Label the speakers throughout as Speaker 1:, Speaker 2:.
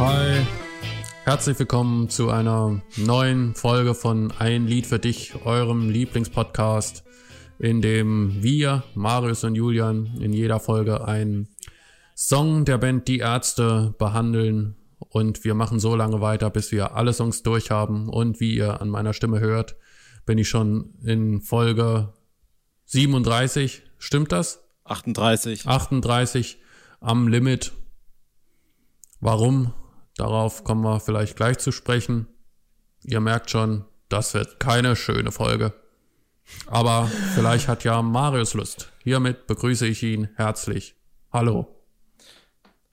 Speaker 1: Hi, herzlich willkommen zu einer neuen Folge von Ein Lied für dich, eurem Lieblingspodcast, in dem wir, Marius und Julian, in jeder Folge einen Song der Band Die Ärzte behandeln und wir machen so lange weiter, bis wir alle Songs durch haben und wie ihr an meiner Stimme hört, bin ich schon in Folge 37, stimmt das?
Speaker 2: 38.
Speaker 1: 38 am Limit. Warum? Darauf kommen wir vielleicht gleich zu sprechen. Ihr merkt schon, das wird keine schöne Folge. Aber vielleicht hat ja Marius Lust. Hiermit begrüße ich ihn herzlich. Hallo.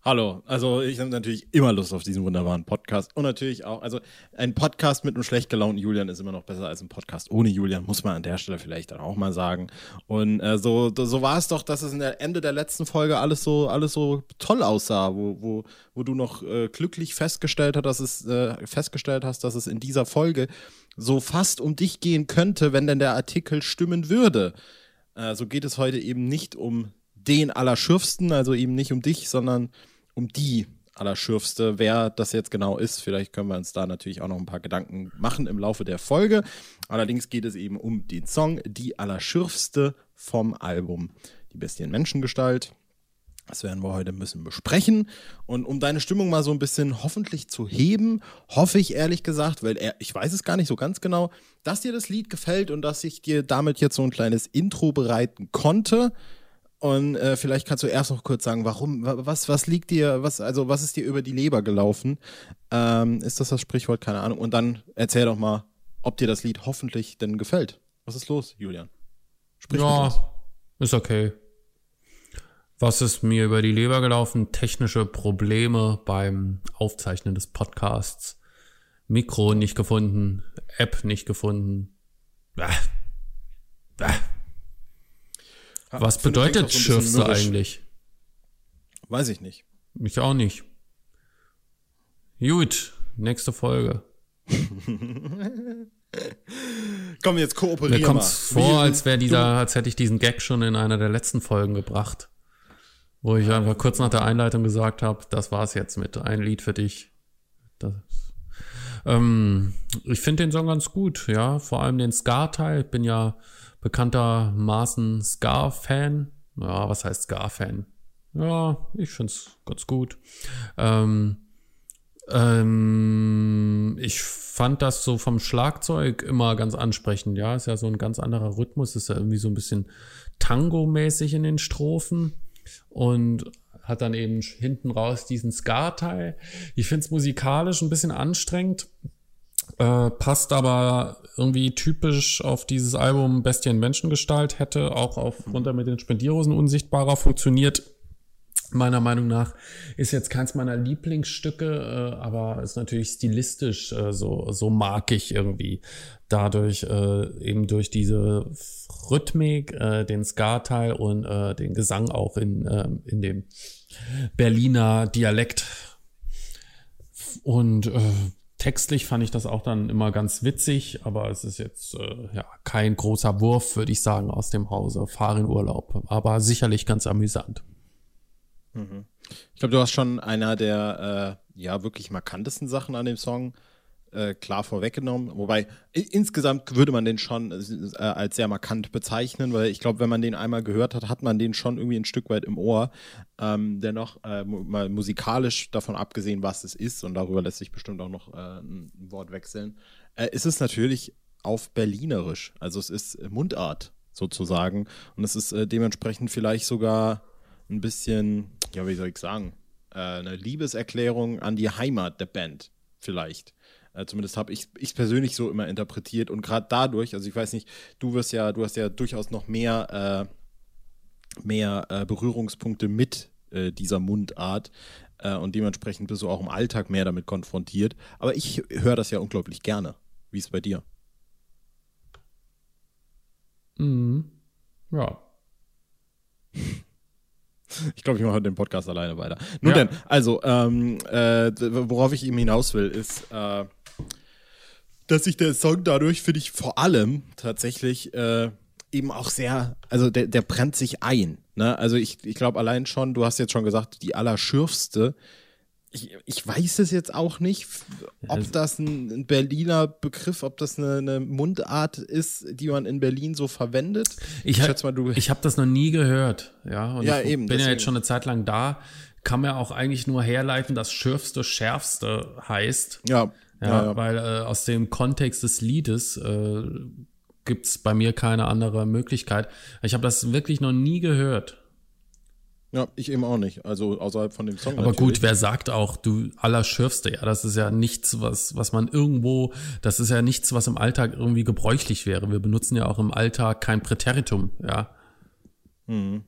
Speaker 2: Hallo, also ich habe natürlich immer Lust auf diesen wunderbaren Podcast und natürlich auch, also ein Podcast mit einem schlecht gelaunten Julian ist immer noch besser als ein Podcast ohne Julian, muss man an der Stelle vielleicht dann auch mal sagen. Und äh, so, so war es doch, dass es in der Ende der letzten Folge alles so, alles so toll aussah, wo, wo, wo du noch äh, glücklich festgestellt hast, dass es äh, festgestellt hast, dass es in dieser Folge so fast um dich gehen könnte, wenn denn der Artikel stimmen würde. Äh, so geht es heute eben nicht um den Allerschürfsten, also eben nicht um dich, sondern um die Allerschürfste. Wer das jetzt genau ist, vielleicht können wir uns da natürlich auch noch ein paar Gedanken machen im Laufe der Folge. Allerdings geht es eben um den Song Die Allerschürfste vom Album Die Bestien Menschengestalt. Das werden wir heute ein bisschen besprechen. Und um deine Stimmung mal so ein bisschen hoffentlich zu heben, hoffe ich ehrlich gesagt, weil er, ich weiß es gar nicht so ganz genau, dass dir das Lied gefällt und dass ich dir damit jetzt so ein kleines Intro bereiten konnte. Und äh, vielleicht kannst du erst noch kurz sagen, warum, was, was liegt dir, was, also was ist dir über die Leber gelaufen? Ähm, ist das das Sprichwort? Keine Ahnung. Und dann erzähl doch mal, ob dir das Lied hoffentlich denn gefällt. Was ist los, Julian?
Speaker 1: Sprich ja, ist okay. Was ist mir über die Leber gelaufen? Technische Probleme beim Aufzeichnen des Podcasts. Mikro nicht gefunden, App nicht gefunden. Bäh. Bäh. Was bedeutet so Schürfste eigentlich?
Speaker 2: Weiß ich nicht.
Speaker 1: Mich auch nicht. Gut, nächste Folge.
Speaker 2: Komm, jetzt kooperieren
Speaker 1: Mir kommt vor, als wäre dieser, als hätte ich diesen Gag schon in einer der letzten Folgen gebracht. Wo ich einfach kurz nach der Einleitung gesagt habe, das war's jetzt mit ein Lied für dich. Das, ähm, ich finde den Song ganz gut, ja. Vor allem den Ska-Teil. Ich bin ja bekanntermaßen Ska-Fan. Ja, was heißt Ska-Fan? Ja, ich finde es ganz gut. Ähm, ähm, ich fand das so vom Schlagzeug immer ganz ansprechend. Ja, ist ja so ein ganz anderer Rhythmus, ist ja irgendwie so ein bisschen Tango-mäßig in den Strophen und hat dann eben hinten raus diesen Ska-Teil. Ich finde es musikalisch ein bisschen anstrengend. Äh, passt aber irgendwie typisch auf dieses Album Bestien Menschengestalt, hätte auch auf runter mit den Spendierhosen unsichtbarer funktioniert. Meiner Meinung nach ist jetzt keins meiner Lieblingsstücke, äh, aber ist natürlich stilistisch äh, so, so mag ich irgendwie. Dadurch äh, eben durch diese Rhythmik, äh, den Ska-Teil und äh, den Gesang auch in, äh, in dem Berliner Dialekt. Und äh, Textlich fand ich das auch dann immer ganz witzig, aber es ist jetzt äh, ja kein großer Wurf, würde ich sagen, aus dem Hause. Fahr in Urlaub, aber sicherlich ganz amüsant.
Speaker 2: Mhm. Ich glaube, du hast schon einer der äh, ja wirklich markantesten Sachen an dem Song äh, klar vorweggenommen. Wobei insgesamt würde man den schon äh, als sehr markant bezeichnen, weil ich glaube, wenn man den einmal gehört hat, hat man den schon irgendwie ein Stück weit im Ohr. Ähm, dennoch äh, mal musikalisch davon abgesehen, was es ist, und darüber lässt sich bestimmt auch noch äh, ein Wort wechseln, äh, ist es natürlich auf Berlinerisch. Also es ist Mundart sozusagen. Und es ist dementsprechend vielleicht sogar ein bisschen, ja, wie soll ich sagen, eine Liebeserklärung an die Heimat der Band vielleicht. Äh, zumindest habe ich es persönlich so immer interpretiert. Und gerade dadurch, also ich weiß nicht, du wirst ja, du hast ja durchaus noch mehr, äh, mehr äh, Berührungspunkte mit äh, dieser Mundart. Äh, und dementsprechend bist du auch im Alltag mehr damit konfrontiert. Aber ich höre das ja unglaublich gerne. Wie ist es bei dir?
Speaker 1: Mhm. Ja.
Speaker 2: Ich glaube, ich mache den Podcast alleine weiter. Nun ja. denn, also, ähm, äh, worauf ich eben hinaus will, ist, äh, dass sich der Song dadurch, finde ich, vor allem tatsächlich äh, eben auch sehr, also der, der brennt sich ein. Ne? Also ich, ich glaube allein schon, du hast jetzt schon gesagt, die allerschürfste. ich, ich weiß es jetzt auch nicht, ob das ein, Berliner Begriff, ob das eine, eine, Mundart ist, die man in Berlin so verwendet.
Speaker 1: Ich, ich, ich habe das noch nie gehört, ja. Und
Speaker 2: ja,
Speaker 1: ich
Speaker 2: eben,
Speaker 1: bin deswegen. ja jetzt schon eine Zeit lang da. Kann man auch eigentlich nur herleiten, dass Schürfste Schärfste heißt.
Speaker 2: Ja.
Speaker 1: Ja, ja, ja. weil äh, aus dem Kontext des Liedes äh, gibt es bei mir keine andere Möglichkeit. Ich habe das wirklich noch nie gehört.
Speaker 2: Ja, ich eben auch nicht. Also außerhalb von dem Song.
Speaker 1: Aber natürlich. gut, wer sagt auch, du Allerschürfste, ja, das ist ja nichts, was, was man irgendwo, das ist ja nichts, was im Alltag irgendwie gebräuchlich wäre. Wir benutzen ja auch im Alltag kein Präteritum, ja. Mhm.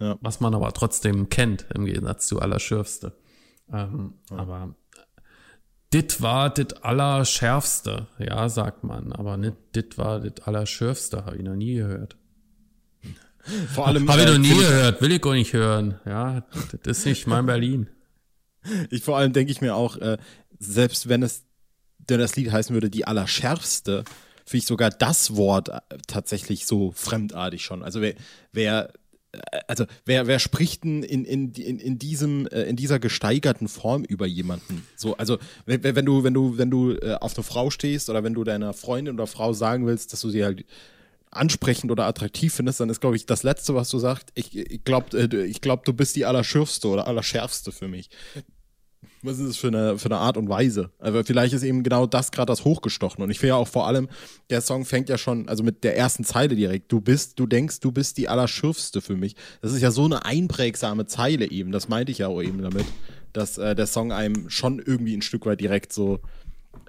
Speaker 1: ja. Was man aber trotzdem kennt, im Gegensatz zu Allerschürfste. Ähm, ja. Aber dit war dit Allerschärfste, ja, sagt man. Aber nicht dit war dit Allerschürfste, habe ich noch nie gehört.
Speaker 2: Vor allem.
Speaker 1: Habe ich noch nie gehört, will ich gar nicht hören. Ja, das ist nicht mein Berlin.
Speaker 2: Ich vor allem denke ich mir auch, äh, selbst wenn es, denn das Lied heißen würde, die Allerschärfste, finde ich sogar das Wort äh, tatsächlich so fremdartig schon. Also wer, wer also wer, wer spricht denn in, in, in, in, diesem, äh, in dieser gesteigerten Form über jemanden? So, also wenn, du, wenn du, wenn du auf eine Frau stehst oder wenn du deiner Freundin oder Frau sagen willst, dass du sie halt ansprechend oder attraktiv findest, dann ist, glaube ich, das Letzte, was du sagst, ich, ich glaube, äh, ich glaub, du bist die Allerschürfste oder Allerschärfste für mich. Was ist das für eine, für eine Art und Weise? Also vielleicht ist eben genau das gerade das hochgestochen. Und ich finde ja auch vor allem, der Song fängt ja schon, also mit der ersten Zeile direkt. Du bist, du denkst, du bist die Allerschürfste für mich. Das ist ja so eine einprägsame Zeile eben. Das meinte ich ja auch eben damit, dass äh, der Song einem schon irgendwie ein Stück weit direkt so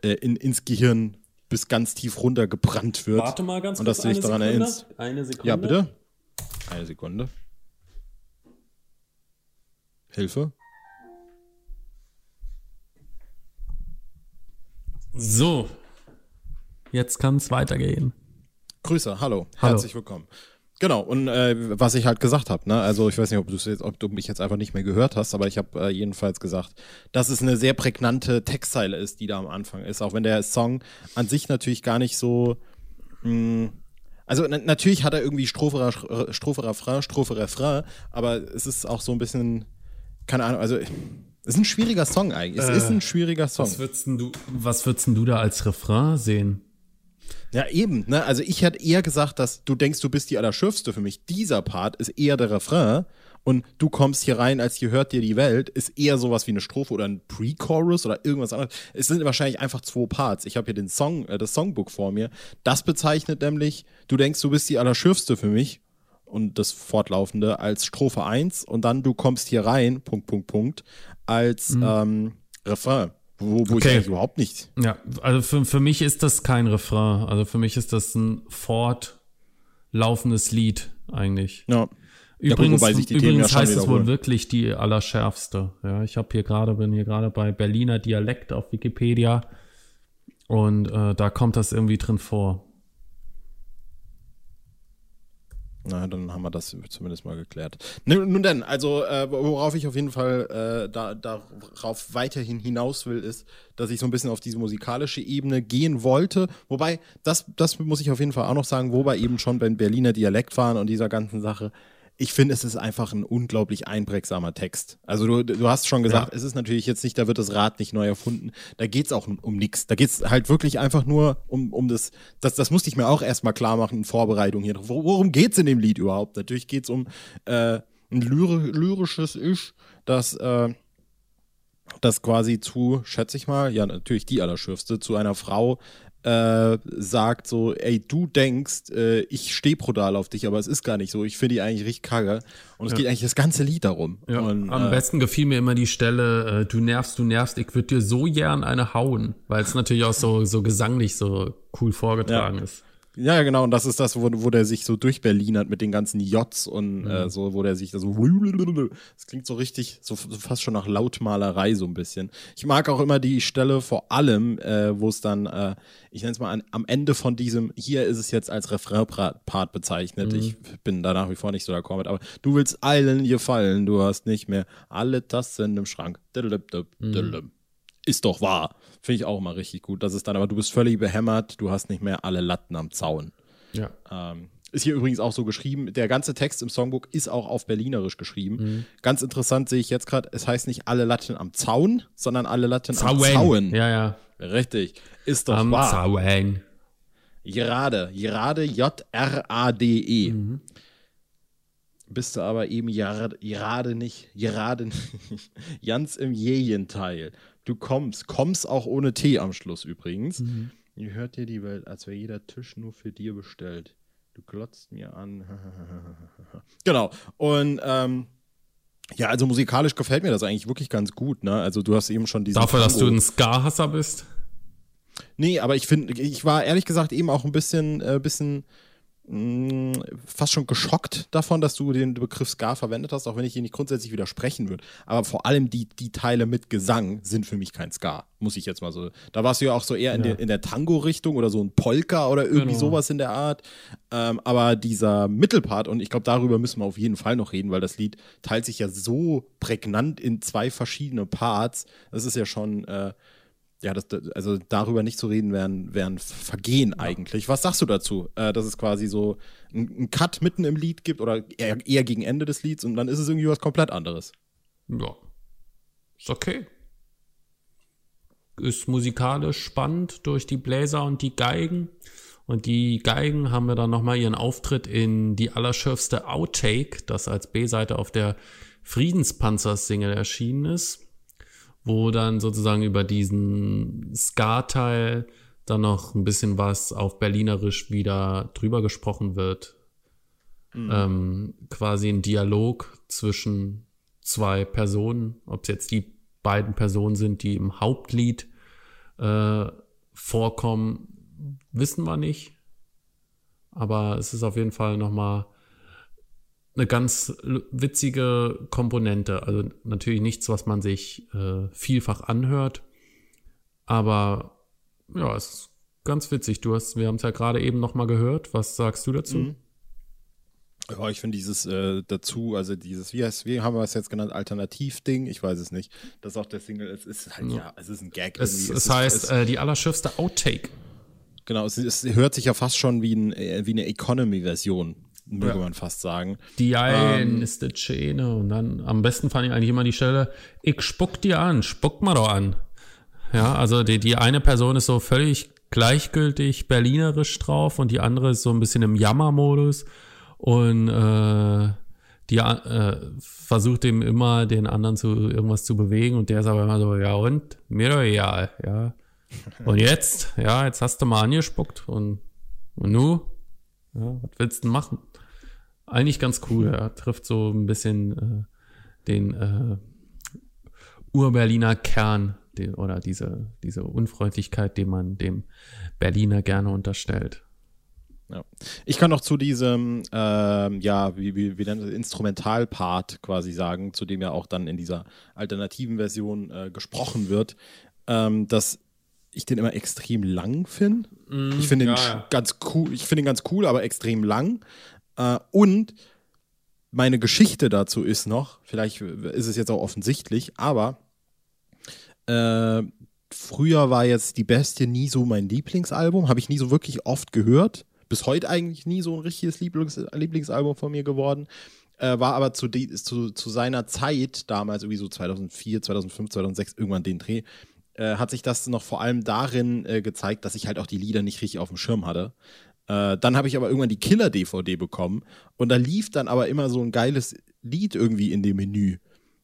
Speaker 2: äh, in, ins Gehirn bis ganz tief runter gebrannt wird.
Speaker 1: Warte mal ganz
Speaker 2: kurz. Und dass du dich daran
Speaker 1: Sekunde.
Speaker 2: erinnerst.
Speaker 1: Eine Sekunde.
Speaker 2: Ja, bitte. Eine Sekunde. Hilfe.
Speaker 1: So. Jetzt kann es weitergehen.
Speaker 2: Grüße, hallo. hallo. Herzlich willkommen. Genau, und äh, was ich halt gesagt habe, ne? also ich weiß nicht, ob, jetzt, ob du mich jetzt einfach nicht mehr gehört hast, aber ich habe äh, jedenfalls gesagt, dass es eine sehr prägnante Textzeile ist, die da am Anfang ist, auch wenn der Song an sich natürlich gar nicht so... Mh, hm, also na natürlich hat er irgendwie Strophe, Strophe, Refrain, Strophe, Refrain, aber es ist auch so ein bisschen, keine Ahnung, also ist ein schwieriger Song eigentlich. Es äh, ist ein schwieriger Song.
Speaker 1: Was würdest du, was würdest du da als Refrain sehen?
Speaker 2: Ja, eben. Ne? Also ich hätte eher gesagt, dass du denkst, du bist die Allerschürfste für mich. Dieser Part ist eher der Refrain und du kommst hier rein, als hier hört dir die Welt, ist eher sowas wie eine Strophe oder ein Pre-Chorus oder irgendwas anderes. Es sind wahrscheinlich einfach zwei Parts. Ich habe hier den Song, äh, das Songbook vor mir. Das bezeichnet nämlich, du denkst, du bist die Allerschürfste für mich und das Fortlaufende als Strophe 1 und dann du kommst hier rein, Punkt, Punkt, Punkt, als mhm. ähm, Refrain. Wo, wo okay. ich überhaupt nicht.
Speaker 1: Ja, also für, für mich ist das kein Refrain. Also für mich ist das ein fortlaufendes Lied eigentlich.
Speaker 2: Ja.
Speaker 1: Übrigens, ja, gut, übrigens ja heißt es wohl wirklich die allerschärfste. Ja, ich habe hier gerade, bin hier gerade bei Berliner Dialekt auf Wikipedia und äh, da kommt das irgendwie drin vor.
Speaker 2: Na, dann haben wir das zumindest mal geklärt. Nun, denn, also äh, worauf ich auf jeden Fall äh, da, darauf weiterhin hinaus will, ist, dass ich so ein bisschen auf diese musikalische Ebene gehen wollte. Wobei, das, das muss ich auf jeden Fall auch noch sagen, wobei eben schon beim Berliner Dialekt waren und dieser ganzen Sache ich finde, es ist einfach ein unglaublich einprägsamer Text. Also du, du hast schon gesagt, ja. es ist natürlich jetzt nicht, da wird das Rad nicht neu erfunden. Da geht es auch um, um nichts. Da geht es halt wirklich einfach nur um, um das, das, das musste ich mir auch erstmal klar machen in Vorbereitung hier. Worum geht es in dem Lied überhaupt? Natürlich geht es um äh, ein lyri lyrisches Ich, das, äh, das quasi zu, schätze ich mal, ja, natürlich die Allerschürfste, zu einer Frau äh, sagt so, ey, du denkst, äh, ich stehe brutal auf dich, aber es ist gar nicht so. Ich finde die eigentlich richtig kacke. Und es ja. geht eigentlich das ganze Lied darum.
Speaker 1: Ja.
Speaker 2: Und,
Speaker 1: Am äh, besten gefiel mir immer die Stelle, äh, du nervst, du nervst, ich würde dir so gern eine hauen, weil es natürlich auch so, so gesanglich so cool vorgetragen
Speaker 2: ja.
Speaker 1: ist.
Speaker 2: Ja, genau, und das ist das, wo, wo der sich so durchberlinert mit den ganzen Jots und mhm. äh, so, wo der sich da so. Das klingt so richtig, so, so, fast schon nach Lautmalerei so ein bisschen. Ich mag auch immer die Stelle vor allem, äh, wo es dann, äh, ich nenne es mal an, am Ende von diesem, hier ist es jetzt als Refrain-Part bezeichnet. Mhm. Ich bin da nach wie vor nicht so d'accord mit, aber du willst allen gefallen, du hast nicht mehr alle Tassen im Schrank. Mhm ist doch wahr. Finde ich auch immer richtig gut. Das ist dann, aber du bist völlig behämmert, du hast nicht mehr alle Latten am Zaun.
Speaker 1: Ja.
Speaker 2: Ähm, Ist hier übrigens auch so geschrieben. Der ganze Text im Songbook ist auch auf Berlinerisch geschrieben.
Speaker 1: Mhm.
Speaker 2: Ganz interessant sehe ich jetzt gerade, es heißt nicht alle Latten am Zaun, sondern alle Latten
Speaker 1: Zauen.
Speaker 2: am Zaun.
Speaker 1: Ja, ja.
Speaker 2: Richtig. Ist doch
Speaker 1: Am
Speaker 2: wahr.
Speaker 1: Zaun.
Speaker 2: Gerade, gerade J-R-A-D-E.
Speaker 1: Mhm.
Speaker 2: Bist du aber eben gerade, nicht, gerade nicht, ganz im Gegenteil. Du kommst, kommst auch ohne T am Schluss übrigens.
Speaker 1: Mhm.
Speaker 2: Ihr hört dir die Welt, als wäre jeder Tisch nur für dir bestellt. Du glotzt mir an. genau. Und ähm, ja, also musikalisch gefällt mir das eigentlich wirklich ganz gut. Ne? Also du hast eben schon diese.
Speaker 1: Dafür, dass du ein Ska-Hasser bist.
Speaker 2: Nee, aber ich finde, ich war ehrlich gesagt eben auch ein bisschen, äh, bisschen mh, fast schon geschockt davon, dass du den Begriff Ska verwendet hast, auch wenn ich ihn nicht grundsätzlich widersprechen würde. Aber vor allem die, die Teile mit Gesang sind für mich kein Ska, muss ich jetzt mal so. Da warst du ja auch so eher in,
Speaker 1: Ja.
Speaker 2: der, in der Tango-Richtung oder so ein Polka oder irgendwie
Speaker 1: Genau.
Speaker 2: sowas in der Art. Ähm, aber dieser Mittelpart, und ich glaube, darüber müssen wir auf jeden Fall noch reden, weil das Lied teilt sich ja so prägnant in zwei verschiedene Parts. Das ist ja schon. Äh, ja, das, also darüber nicht zu reden, wären, wären Vergehen eigentlich. Was sagst du dazu? Äh, dass es quasi so einen Cut mitten im Lied gibt oder eher, eher gegen Ende des Lieds und dann ist es irgendwie was komplett anderes.
Speaker 1: Ja. Ist okay. Ist musikalisch spannend durch die Bläser und die Geigen. Und die Geigen haben wir dann nochmal ihren Auftritt in die allerschärfste Outtake, das als B-Seite auf der Friedenspanzers-Single erschienen ist, wo dann sozusagen über diesen Ska-Teil dann noch ein bisschen was auf Berlinerisch wieder drüber gesprochen wird. Ähm, quasi ein Dialog zwischen zwei Personen, ob es jetzt die beiden Personen sind, die im Hauptlied äh, vorkommen, wissen wir nicht. Aber es ist auf jeden Fall nochmal eine ganz witzige Komponente. Also natürlich nichts, was man sich äh, vielfach anhört. Aber ja, es ist ganz witzig. Du hast, wir haben es ja gerade eben nochmal gehört. Was sagst du dazu?
Speaker 2: Mhm. Ja, ich finde dieses äh, dazu, also dieses, wie heißt, wie haben wir es jetzt genannt, Alternativ-Ding, ich weiß es nicht. Das ist auch der Single, es ist halt, ja, es ist ein Gag.
Speaker 1: Es, es
Speaker 2: ist-
Speaker 1: heißt
Speaker 2: es,
Speaker 1: äh, die allerschärfste Outtake.
Speaker 2: genau, es, es hört sich ja fast schon wie, ein, äh, wie eine Economy-Version, möge
Speaker 1: Ja.
Speaker 2: man fast sagen.
Speaker 1: Die ein
Speaker 2: Ähm.
Speaker 1: ist die Schäne. Und dann am besten fand ich eigentlich immer die Stelle, ich spuck dir an, spuck mal doch an. Ja, also die, die eine Person ist so völlig gleichgültig berlinerisch drauf und die andere ist so ein bisschen im Jammermodus und äh, die äh, versucht ihm immer den anderen zu irgendwas zu bewegen und der ist aber immer so, ja und? Mir doch egal, ja. Und jetzt? Ja, jetzt hast du mal angespuckt und, und nu? Ja, was willst du denn machen? Eigentlich ganz cool. Er trifft so ein bisschen äh, den äh, Ur-Berliner Kern den, oder diese, diese Unfreundlichkeit, die man dem Berliner gerne unterstellt.
Speaker 2: Ja. Ich kann noch zu diesem, ähm, ja, wie, wie, wie nennt Instrumentalpart quasi sagen, zu dem ja auch dann in dieser alternativen Version äh, gesprochen wird, ähm, dass ich den immer extrem lang finde. ich finde ihn
Speaker 1: ja, ja.
Speaker 2: ganz cool, ich finde ihn ganz cool, aber extrem lang. Äh, und meine Geschichte dazu ist noch, vielleicht ist es jetzt auch offensichtlich, aber äh, früher war jetzt Die Bestie nie so mein Lieblingsalbum, habe ich nie so wirklich oft gehört. Bis heute eigentlich nie so ein richtiges Lieblings Lieblingsalbum von mir geworden. Äh, war aber zu, zu, zu seiner Zeit, damals irgendwie so 2004, 2005, 2006, irgendwann den Dreh, äh, hat sich das noch vor allem darin äh, gezeigt, dass ich halt auch die Lieder nicht richtig auf dem Schirm hatte. Äh, dann habe ich aber irgendwann die Killer-DVD bekommen und da lief dann aber immer so ein geiles Lied irgendwie in dem Menü.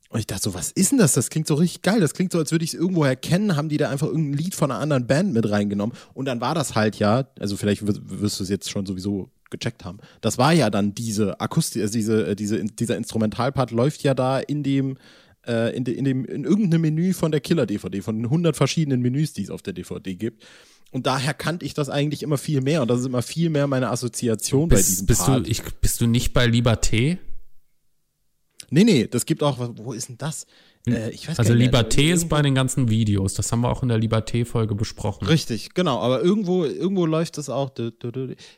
Speaker 2: Und ich dachte so, was ist denn das? Das klingt so richtig geil. Das klingt so, als würde ich es irgendwo erkennen. Haben die da einfach irgendein Lied von einer anderen Band mit reingenommen? Und dann war das halt ja, also vielleicht wirst, wirst du es jetzt schon sowieso gecheckt haben. Das war ja dann diese Akustik, also diese, äh, diese, dieser Instrumentalpart läuft ja da in dem, äh, in, de, in dem, in irgendeinem Menü von der Killer-DVD, von den 100 verschiedenen Menüs, die es auf der DVD gibt. Und daher kannte ich das eigentlich immer viel mehr. Und das ist immer viel mehr meine Assoziation bei diesem
Speaker 1: Bist, bist, du,
Speaker 2: Part.
Speaker 1: ich, bist du nicht bei Liberté?
Speaker 2: nee, nee, das gibt auch, wo ist denn das? Äh, ich weiß
Speaker 1: Also. Liberté ist bei den ganzen Videos. Das haben wir auch in der Liberté-Folge besprochen.
Speaker 2: Richtig, genau, aber irgendwo, irgendwo läuft das auch.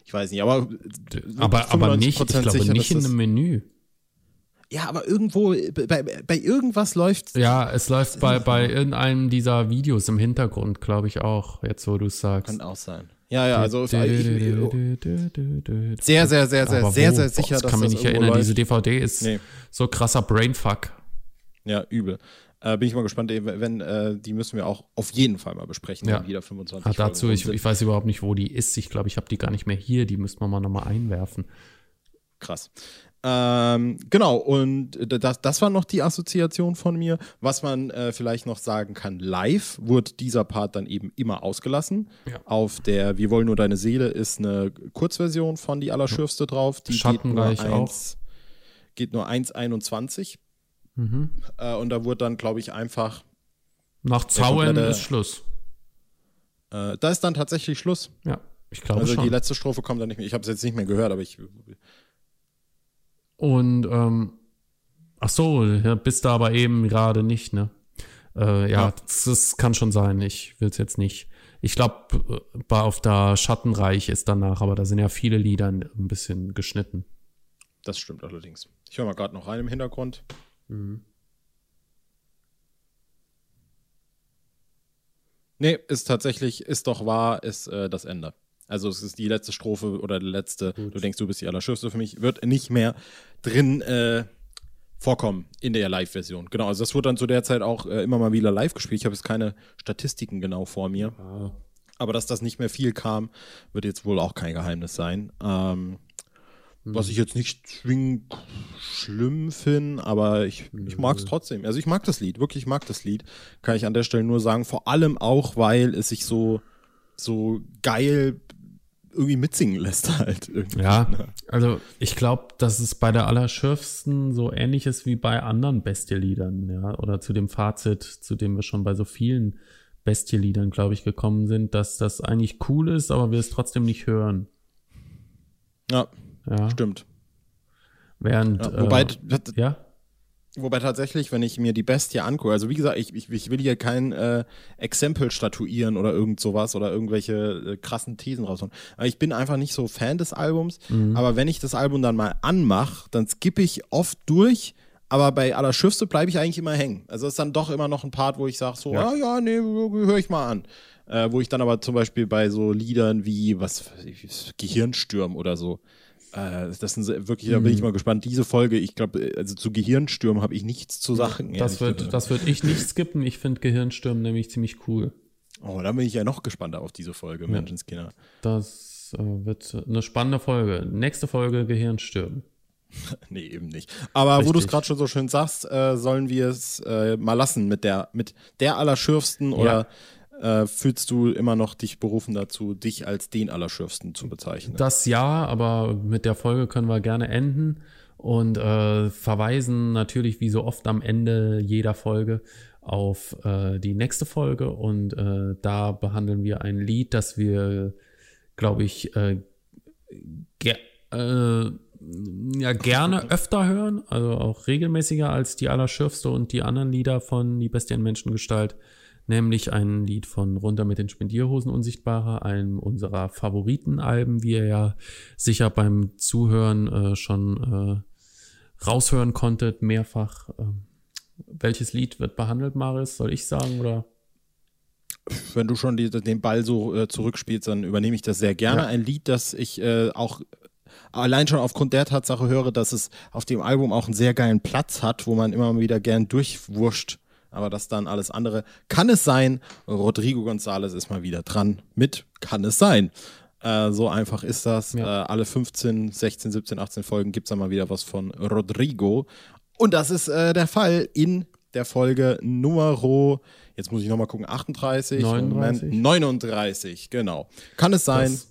Speaker 2: Ich weiß nicht, aber.
Speaker 1: Aber, aber nicht, ich
Speaker 2: 95%
Speaker 1: glaube
Speaker 2: sicher,
Speaker 1: nicht in einem Menü.
Speaker 2: Ja, aber irgendwo, bei, bei irgendwas läuft.
Speaker 1: Ja, es läuft bei, bei irgendeinem dieser Videos im Hintergrund, glaube ich auch, jetzt wo du es sagst.
Speaker 2: Kann auch sein. Ja, ja, also ich, sehr, sehr, sehr, sehr, sehr, sehr sicher, dass
Speaker 1: kann mich
Speaker 2: das
Speaker 1: nicht erinnern.
Speaker 2: läuft.
Speaker 1: Diese DVD ist
Speaker 2: Nee.
Speaker 1: so krasser Brainfuck.
Speaker 2: Ja, übel. Äh, bin ich mal gespannt, wenn, äh, die müssen wir auch auf jeden Fall mal besprechen,
Speaker 1: Ja.
Speaker 2: wieder 25
Speaker 1: Ah, dazu, ich, ich weiß überhaupt nicht, wo die ist. Ich glaube, ich habe die gar nicht mehr hier. Die müsste man mal nochmal einwerfen.
Speaker 2: Krass. Ähm, genau, und das, das war noch die Assoziation von mir. Was man äh, vielleicht noch sagen kann, live wurde dieser Part dann eben immer ausgelassen.
Speaker 1: Ja.
Speaker 2: Auf der Wir wollen nur deine Seele ist eine Kurzversion von Die Allerschürfste drauf. Die
Speaker 1: Schattenreich
Speaker 2: geht nur
Speaker 1: auch.
Speaker 2: 1, geht nur 1,21.
Speaker 1: Mhm.
Speaker 2: Äh, und da wurde dann, glaube ich, einfach,
Speaker 1: Nach Zauen ist Schluss.
Speaker 2: äh, da ist dann tatsächlich Schluss.
Speaker 1: Ja, ich glaube
Speaker 2: Also
Speaker 1: schon.
Speaker 2: die letzte Strophe kommt dann nicht mehr. Ich habe es jetzt nicht mehr gehört, aber ich.
Speaker 1: Und, ähm, ach so, ja, bist du aber eben gerade nicht, ne? Äh, ja,
Speaker 2: Ja.
Speaker 1: Das, das kann schon sein. Ich will es jetzt nicht. Ich glaube, bei auf der Schattenreich ist danach, aber da sind ja viele Lieder ein bisschen geschnitten.
Speaker 2: Das stimmt allerdings. Ich höre mal gerade noch rein im Hintergrund. Nee, ist tatsächlich, ist doch wahr, ist äh, das Ende. Also es ist die letzte Strophe oder die letzte, du denkst, du bist die Allerschürfste für mich, wird nicht mehr drin äh, vorkommen in der Live-Version. Genau, also das wurde dann zu der Zeit auch äh, immer mal wieder live gespielt. Ich habe jetzt keine Statistiken genau vor mir. Aber dass das nicht mehr viel kam, wird jetzt wohl auch kein Geheimnis sein. Ähm, Was ich jetzt nicht zwingend schlimm finde, aber ich, ich mag es trotzdem. Also ich mag das Lied, wirklich ich mag das Lied. Kann ich an der Stelle nur sagen. Vor allem auch, weil es sich so, so geil irgendwie mitsingen lässt halt. Irgendwie.
Speaker 1: Ja, also ich glaube, dass es bei der Allerschürfsten so ähnlich ist wie bei anderen Bestie-Liedern, ja, oder zu dem Fazit, zu dem wir schon bei so vielen Bestie-Liedern, glaube ich, gekommen sind, dass das eigentlich cool ist, aber wir es trotzdem nicht hören.
Speaker 2: Ja,
Speaker 1: Ja,
Speaker 2: stimmt.
Speaker 1: während,
Speaker 2: Ja, wobei,
Speaker 1: äh, ja,
Speaker 2: Wobei tatsächlich, wenn ich mir die Bestie angucke, also wie gesagt, ich, ich, ich will hier kein äh, Exempel statuieren oder irgend sowas oder irgendwelche äh, krassen Thesen raushauen. Aber ich bin einfach nicht so Fan des Albums. Aber wenn ich das Album dann mal anmache, dann skippe ich oft durch. Aber bei Allerschürfste bleibe ich eigentlich immer hängen. Also es ist dann doch immer noch ein Part, wo ich sage so,
Speaker 1: Ja.
Speaker 2: ja, ja, nee, höre ich mal an. Äh, wo ich dann aber zum Beispiel bei so Liedern wie, was, Gehirnsturm oder so, äh, das sind wirklich, da bin ich
Speaker 1: Mhm.
Speaker 2: mal gespannt. Diese Folge, ich glaube, also zu Gehirnstürmen habe ich nichts zu sagen.
Speaker 1: das wird, das würde ich nicht skippen. Ich finde Gehirnsturm nämlich ziemlich cool.
Speaker 2: Oh, da bin ich ja noch gespannter auf diese Folge, Menschenskinder.
Speaker 1: Das äh, wird eine spannende Folge. Nächste Folge Gehirnsturm.
Speaker 2: Nee, eben nicht. Aber wo du es
Speaker 1: Richtig.
Speaker 2: gerade schon so schön sagst, äh, sollen wir es äh, mal lassen mit der, mit der Allerschürfsten oder äh, fühlst du immer noch dich berufen dazu, dich als den Allerschürfsten zu bezeichnen?
Speaker 1: Das ja, aber mit der Folge können wir gerne enden und äh, verweisen natürlich wie so oft am Ende jeder Folge auf äh, die nächste Folge und äh, da behandeln wir ein Lied, das wir, glaube ich, äh, äh, ja gerne öfter hören, also auch regelmäßiger als die Allerschürfste und die anderen Lieder von Die Bestie in Menschengestalt, nämlich ein Lied von Runter mit den Spendierhosen Unsichtbarer, einem unserer Favoritenalben, wie ihr ja sicher beim Zuhören äh, schon äh, raushören konntet, mehrfach. Ähm, welches Lied wird behandelt, Maris? Soll ich sagen oder?
Speaker 2: Wenn du schon die, den Ball so äh, zurückspielst, dann übernehme ich das sehr gerne.
Speaker 1: Ja.
Speaker 2: Ein Lied, das ich äh, auch allein schon aufgrund der Tatsache höre, dass es auf dem Album auch einen sehr geilen Platz hat, wo man immer wieder gern durchwurscht. Aber das dann alles andere. Kann es sein? Rodrigo González ist mal wieder dran mit Kann es sein? Äh, so einfach ist das.
Speaker 1: Ja.
Speaker 2: Äh, alle 15, 16, 17, 18 Folgen gibt es dann mal wieder was von Rodrigo. Und das ist äh, der Fall in der Folge Numero, jetzt muss ich nochmal gucken, 38,
Speaker 1: 39.
Speaker 2: Moment, 39, genau. Kann es sein,
Speaker 1: Das-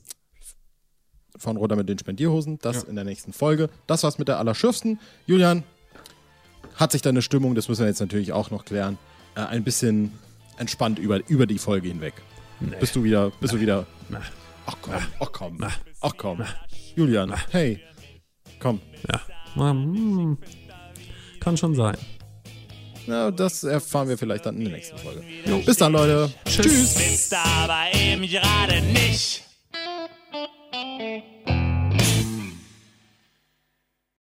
Speaker 2: von Roder mit den Spendierhosen, das in der nächsten Folge. Das war's mit der Allerschürfsten. Julian, hat sich deine Stimmung, das müssen wir jetzt natürlich auch noch klären, äh, ein bisschen entspannt über, über die Folge hinweg. Bist du wieder, bist du wieder,
Speaker 1: Na,
Speaker 2: ach komm, ach komm, ach komm. Julian, hey, komm.
Speaker 1: ja. Hm, Kann schon sein.
Speaker 2: Na, das erfahren wir vielleicht dann in der nächsten Folge. Bis dann, Leute. Tschüss.
Speaker 3: Bist aber eben gerade nicht.